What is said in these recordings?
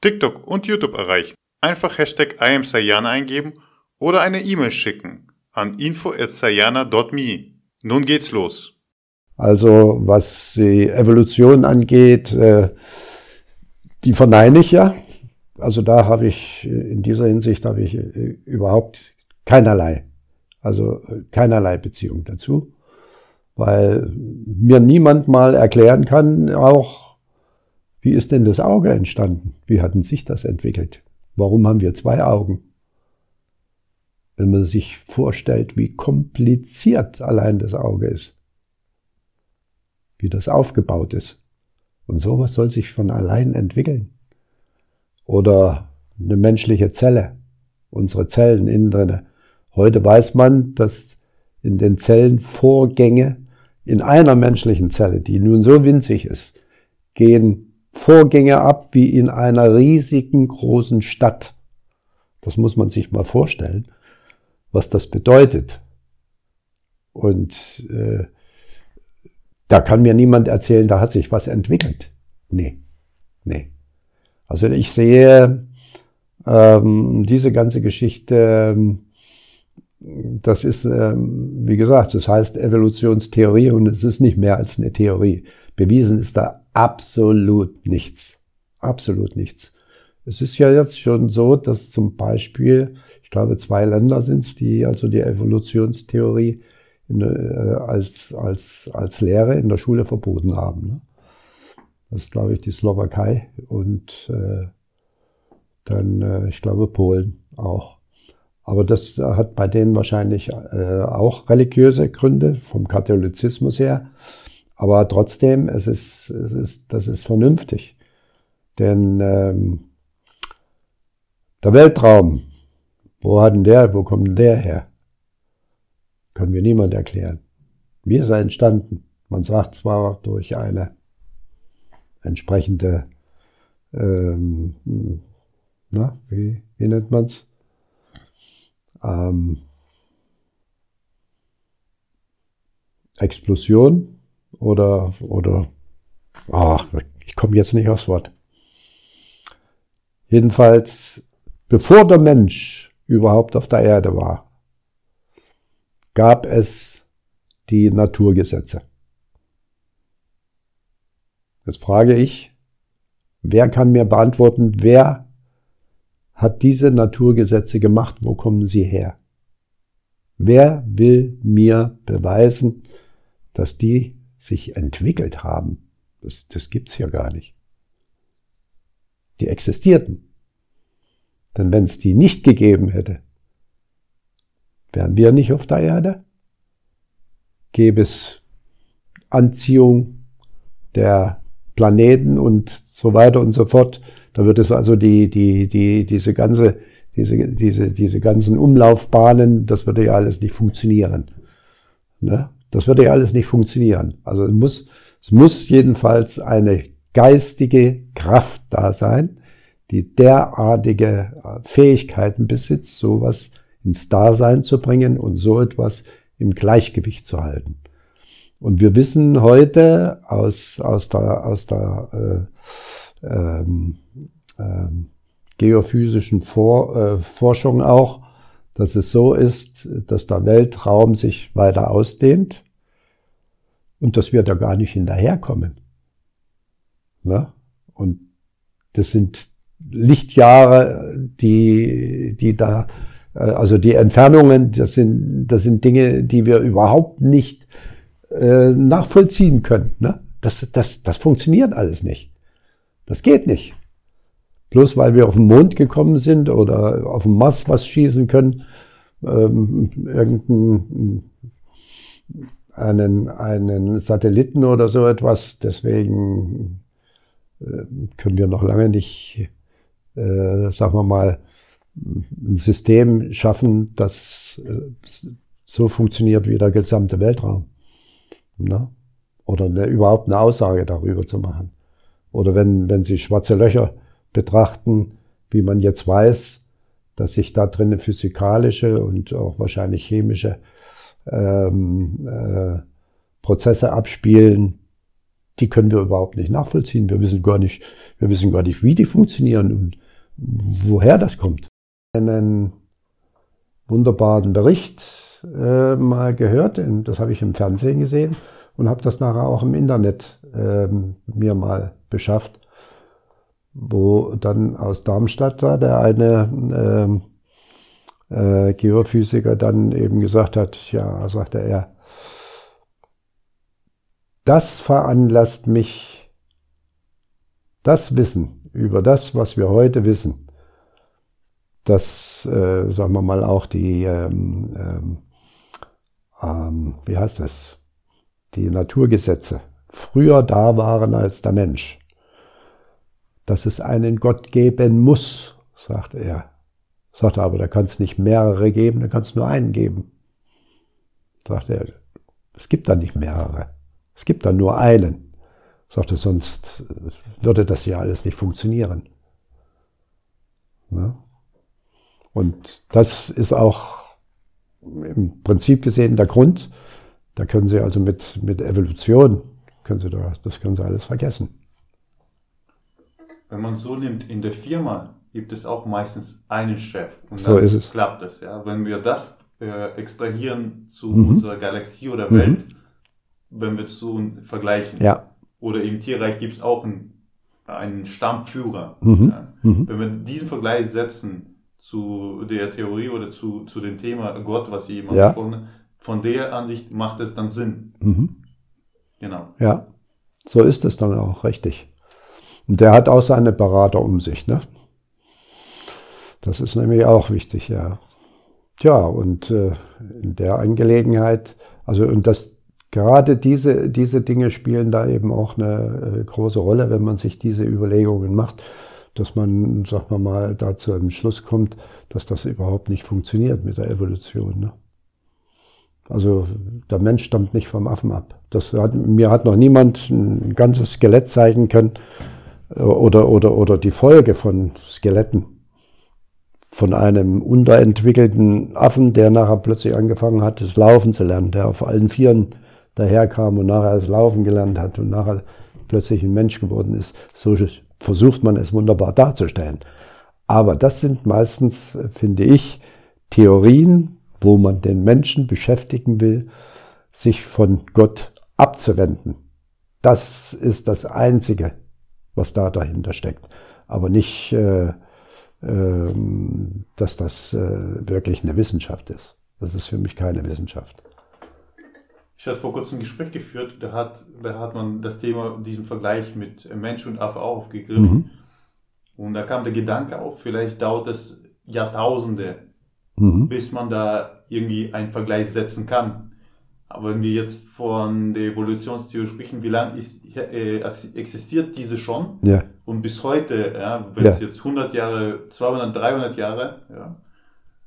TikTok und YouTube erreichen. Einfach Hashtag IamSayana eingeben oder eine E-Mail schicken an info.sayana.me. Nun geht's los. Also was die Evolution angeht, äh, die verneine ich ja. Also da habe ich, in dieser Hinsicht habe ich äh, überhaupt keinerlei, also äh, keinerlei Beziehung dazu, weil mir niemand mal erklären kann, auch wie ist denn das Auge entstanden? Wie hat denn sich das entwickelt? Warum haben wir zwei Augen? Wenn man sich vorstellt, wie kompliziert allein das Auge ist, wie das aufgebaut ist. Und sowas soll sich von allein entwickeln. Oder eine menschliche Zelle, unsere Zellen innen drinne. Heute weiß man, dass in den Zellen Vorgänge in einer menschlichen Zelle, die nun so winzig ist, gehen Vorgänge ab wie in einer riesigen großen Stadt. Das muss man sich mal vorstellen, was das bedeutet. Und äh, da kann mir niemand erzählen, da hat sich was entwickelt. Nee, nee. Also ich sehe ähm, diese ganze Geschichte, ähm, das ist, ähm, wie gesagt, das heißt Evolutionstheorie und es ist nicht mehr als eine Theorie. Bewiesen ist da absolut nichts. Absolut nichts. Es ist ja jetzt schon so, dass zum Beispiel, ich glaube, zwei Länder sind es, die also die Evolutionstheorie in, äh, als, als, als Lehre in der Schule verboten haben. Ne? Das ist, glaube ich, die Slowakei und äh, dann, äh, ich glaube, Polen auch. Aber das hat bei denen wahrscheinlich äh, auch religiöse Gründe vom Katholizismus her. Aber trotzdem, es ist, es ist, das ist vernünftig. Denn ähm, der Weltraum, wo hat denn der, wo kommt denn der her? Kann mir niemand erklären. Wie ist er entstanden? Man sagt zwar durch eine entsprechende, ähm, na, wie, wie nennt man's? Ähm, Explosion oder, oder, ach, ich komme jetzt nicht aufs Wort. Jedenfalls, bevor der Mensch überhaupt auf der Erde war, gab es die Naturgesetze. Jetzt frage ich, wer kann mir beantworten, wer hat diese Naturgesetze gemacht? Wo kommen sie her? Wer will mir beweisen, dass die sich entwickelt haben. Das, das gibt's ja gar nicht. Die existierten. Denn wenn es die nicht gegeben hätte, wären wir nicht auf der Erde? Gäbe es Anziehung der Planeten und so weiter und so fort. Da wird es also die, die, die, diese ganze, diese, diese, diese ganzen Umlaufbahnen, das würde ja alles nicht funktionieren. Ne? Das würde ja alles nicht funktionieren. Also es muss, es muss jedenfalls eine geistige Kraft da sein, die derartige äh, Fähigkeiten besitzt, sowas ins Dasein zu bringen und so etwas im Gleichgewicht zu halten. Und wir wissen heute aus, aus der, aus der äh, ähm, ähm, geophysischen Vor, äh, Forschung auch, dass es so ist, dass der Weltraum sich weiter ausdehnt und dass wir da gar nicht hinterherkommen. Ne? Und das sind Lichtjahre, die, die da, äh, also die Entfernungen, das sind, das sind Dinge, die wir überhaupt nicht äh, nachvollziehen können. Ne? Das, das, das funktioniert alles nicht. Das geht nicht. Bloß weil wir auf den Mond gekommen sind oder auf dem Mars was schießen können, ähm, irgendein einen, einen Satelliten oder so etwas. Deswegen äh, können wir noch lange nicht äh, sagen wir mal, ein System schaffen, das äh, so funktioniert wie der gesamte Weltraum. Ne? Oder eine, überhaupt eine Aussage darüber zu machen. Oder wenn, wenn Sie schwarze Löcher betrachten, wie man jetzt weiß, dass sich da drin physikalische und auch wahrscheinlich chemische ähm, äh, Prozesse abspielen, die können wir überhaupt nicht nachvollziehen. Wir wissen gar nicht, wir wissen gar nicht, wie die funktionieren und woher das kommt. Einen wunderbaren Bericht äh, mal gehört, das habe ich im Fernsehen gesehen und habe das nachher auch im Internet äh, mir mal beschafft, wo dann aus Darmstadt da der eine äh, äh, Geophysiker dann eben gesagt hat, ja, sagte er, das veranlasst mich, das Wissen über das, was wir heute wissen, dass, äh, sagen wir mal, auch die, ähm, ähm, ähm, wie heißt das, die Naturgesetze früher da waren als der Mensch. Dass es einen Gott geben muss, sagt er. Sagt er aber, da kann es nicht mehrere geben, da kann es nur einen geben. Sagt er, es gibt da nicht mehrere. Es gibt da nur einen. Sagt er, sonst würde das ja alles nicht funktionieren. Ja? Und das ist auch im Prinzip gesehen der Grund, da können Sie also mit, mit Evolution, können Sie da, das können Sie alles vergessen. Wenn man so nimmt, in der Firma gibt es auch meistens einen Chef. Und so ist es. klappt es. Ja? Wenn wir das äh, extrahieren zu mhm. unserer Galaxie oder Welt, mhm. wenn wir es so vergleichen. Ja. Oder im Tierreich gibt es auch einen, einen Stammführer. Mhm. Ja? Mhm. Wenn wir diesen Vergleich setzen zu der Theorie oder zu, zu dem Thema Gott, was Sie eben ja. angesprochen haben, von der Ansicht macht es dann Sinn. Mhm. Genau. Ja, so ist es dann auch richtig. Und der hat auch seine Berater um sich, ne? Das ist nämlich auch wichtig, ja. Tja, und äh, in der Angelegenheit, also und das gerade diese, diese Dinge spielen da eben auch eine äh, große Rolle, wenn man sich diese Überlegungen macht, dass man, sagen wir mal, da zu einem Schluss kommt, dass das überhaupt nicht funktioniert mit der Evolution. Ne? Also der Mensch stammt nicht vom Affen ab. Das hat, mir hat noch niemand ein ganzes Skelett zeigen können oder, oder, oder die Folge von Skeletten. Von einem unterentwickelten Affen, der nachher plötzlich angefangen hat, das Laufen zu lernen, der auf allen Vieren daherkam und nachher das Laufen gelernt hat und nachher plötzlich ein Mensch geworden ist. So versucht man es wunderbar darzustellen. Aber das sind meistens, finde ich, Theorien, wo man den Menschen beschäftigen will, sich von Gott abzuwenden. Das ist das Einzige, was da dahinter steckt. Aber nicht, äh, äh, dass das äh, wirklich eine Wissenschaft ist. Das ist für mich keine Wissenschaft. Ich hatte vor kurzem ein Gespräch geführt, da hat, da hat man das Thema, diesen Vergleich mit Mensch und Affe auch aufgegriffen. Mhm. Und da kam der Gedanke auf, vielleicht dauert es Jahrtausende, mhm. bis man da irgendwie einen Vergleich setzen kann. Aber wenn wir jetzt von der Evolutionstheorie sprechen, wie lange ist, äh, existiert diese schon? Ja. Und bis heute, ja, wenn ja. es jetzt 100 Jahre, 200, 300 Jahre, ja,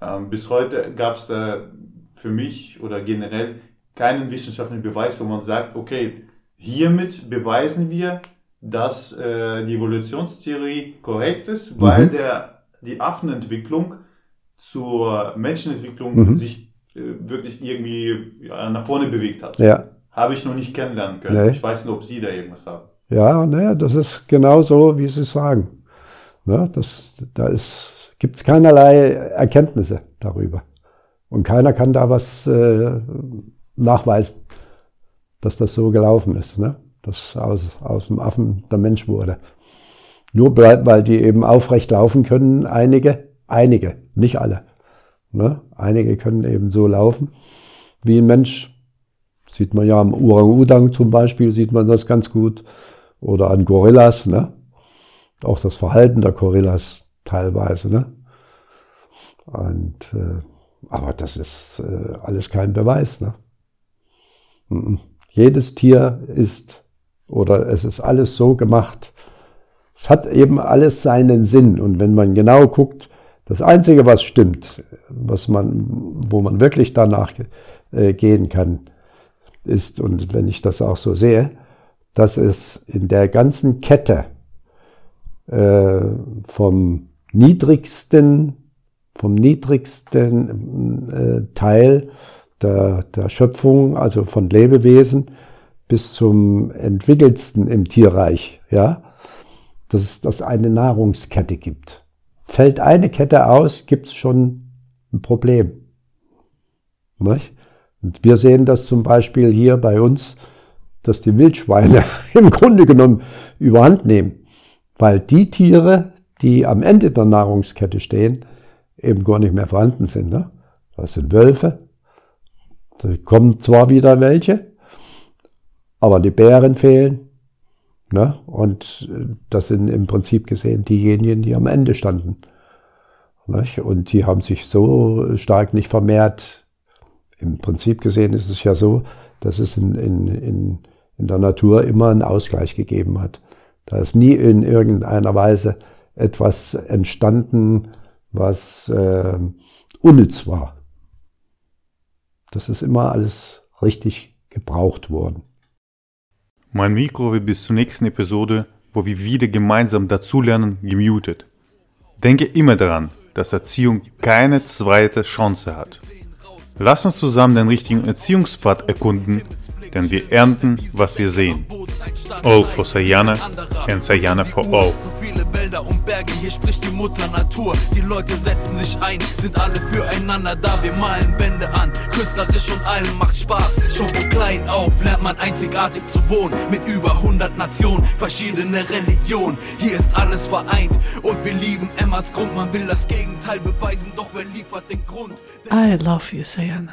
ähm, bis heute gab es da für mich oder generell keinen wissenschaftlichen Beweis, wo man sagt, okay, hiermit beweisen wir, dass äh, die Evolutionstheorie korrekt ist, weil mhm. der, die Affenentwicklung zur Menschenentwicklung mhm. sich wirklich irgendwie nach vorne bewegt hat. Ja. Habe ich noch nicht kennenlernen können. Nee. Ich weiß nur, ob Sie da irgendwas haben. Ja, naja, das ist genau so, wie Sie sagen. Ne, das, da gibt es keinerlei Erkenntnisse darüber. Und keiner kann da was äh, nachweisen, dass das so gelaufen ist, ne? dass aus, aus dem Affen der Mensch wurde. Nur weil die eben aufrecht laufen können, einige, einige, nicht alle. Ne? Einige können eben so laufen wie ein Mensch. Sieht man ja am Orang-Udang zum Beispiel, sieht man das ganz gut. Oder an Gorillas, ne? Auch das Verhalten der Gorillas teilweise, ne? Und, äh, aber das ist äh, alles kein Beweis, ne? Jedes Tier ist oder es ist alles so gemacht, Es hat eben alles seinen Sinn. Und wenn man genau guckt, das Einzige, was stimmt, was man, wo man wirklich danach äh, gehen kann, ist, und wenn ich das auch so sehe, dass es in der ganzen Kette äh, vom niedrigsten, vom niedrigsten äh, Teil der, der Schöpfung, also von Lebewesen, bis zum entwickelsten im Tierreich, ja, dass es das eine Nahrungskette gibt. Fällt eine Kette aus, gibt es schon ein Problem. Nicht? Und wir sehen das zum Beispiel hier bei uns, dass die Wildschweine im Grunde genommen überhand nehmen, weil die Tiere, die am Ende der Nahrungskette stehen, eben gar nicht mehr vorhanden sind. Ne? Das sind Wölfe, da kommen zwar wieder welche, aber die Bären fehlen. Ne? Und das sind im Prinzip gesehen diejenigen, die am Ende standen. Nicht? Und die haben sich so stark nicht vermehrt, im Prinzip gesehen ist es ja so, dass es in, in, in, in der Natur immer einen Ausgleich gegeben hat. Da ist nie in irgendeiner Weise etwas entstanden, was äh, unnütz war. Das ist immer alles richtig gebraucht worden. Mein Mikro wird bis zur nächsten Episode, wo wir wieder gemeinsam dazulernen, gemutet. Denke immer daran, dass Erziehung keine zweite Chance hat. Lass uns zusammen den richtigen Erziehungspfad erkunden, denn wir ernten, was wir sehen. All for Sayana and Sayana for all. Wälder und Berge, hier spricht die Mutter Natur. Die Leute setzen sich ein, sind alle füreinander da. Wir malen Wände an, künstlerisch und allen macht Spaß. Schon von klein auf lernt man einzigartig zu wohnen. Mit über 100 Nationen, verschiedene Religionen. Hier ist alles vereint und wir lieben Emmerts Grund. Man will das Gegenteil beweisen, doch wer liefert den Grund? I love you, Sayana.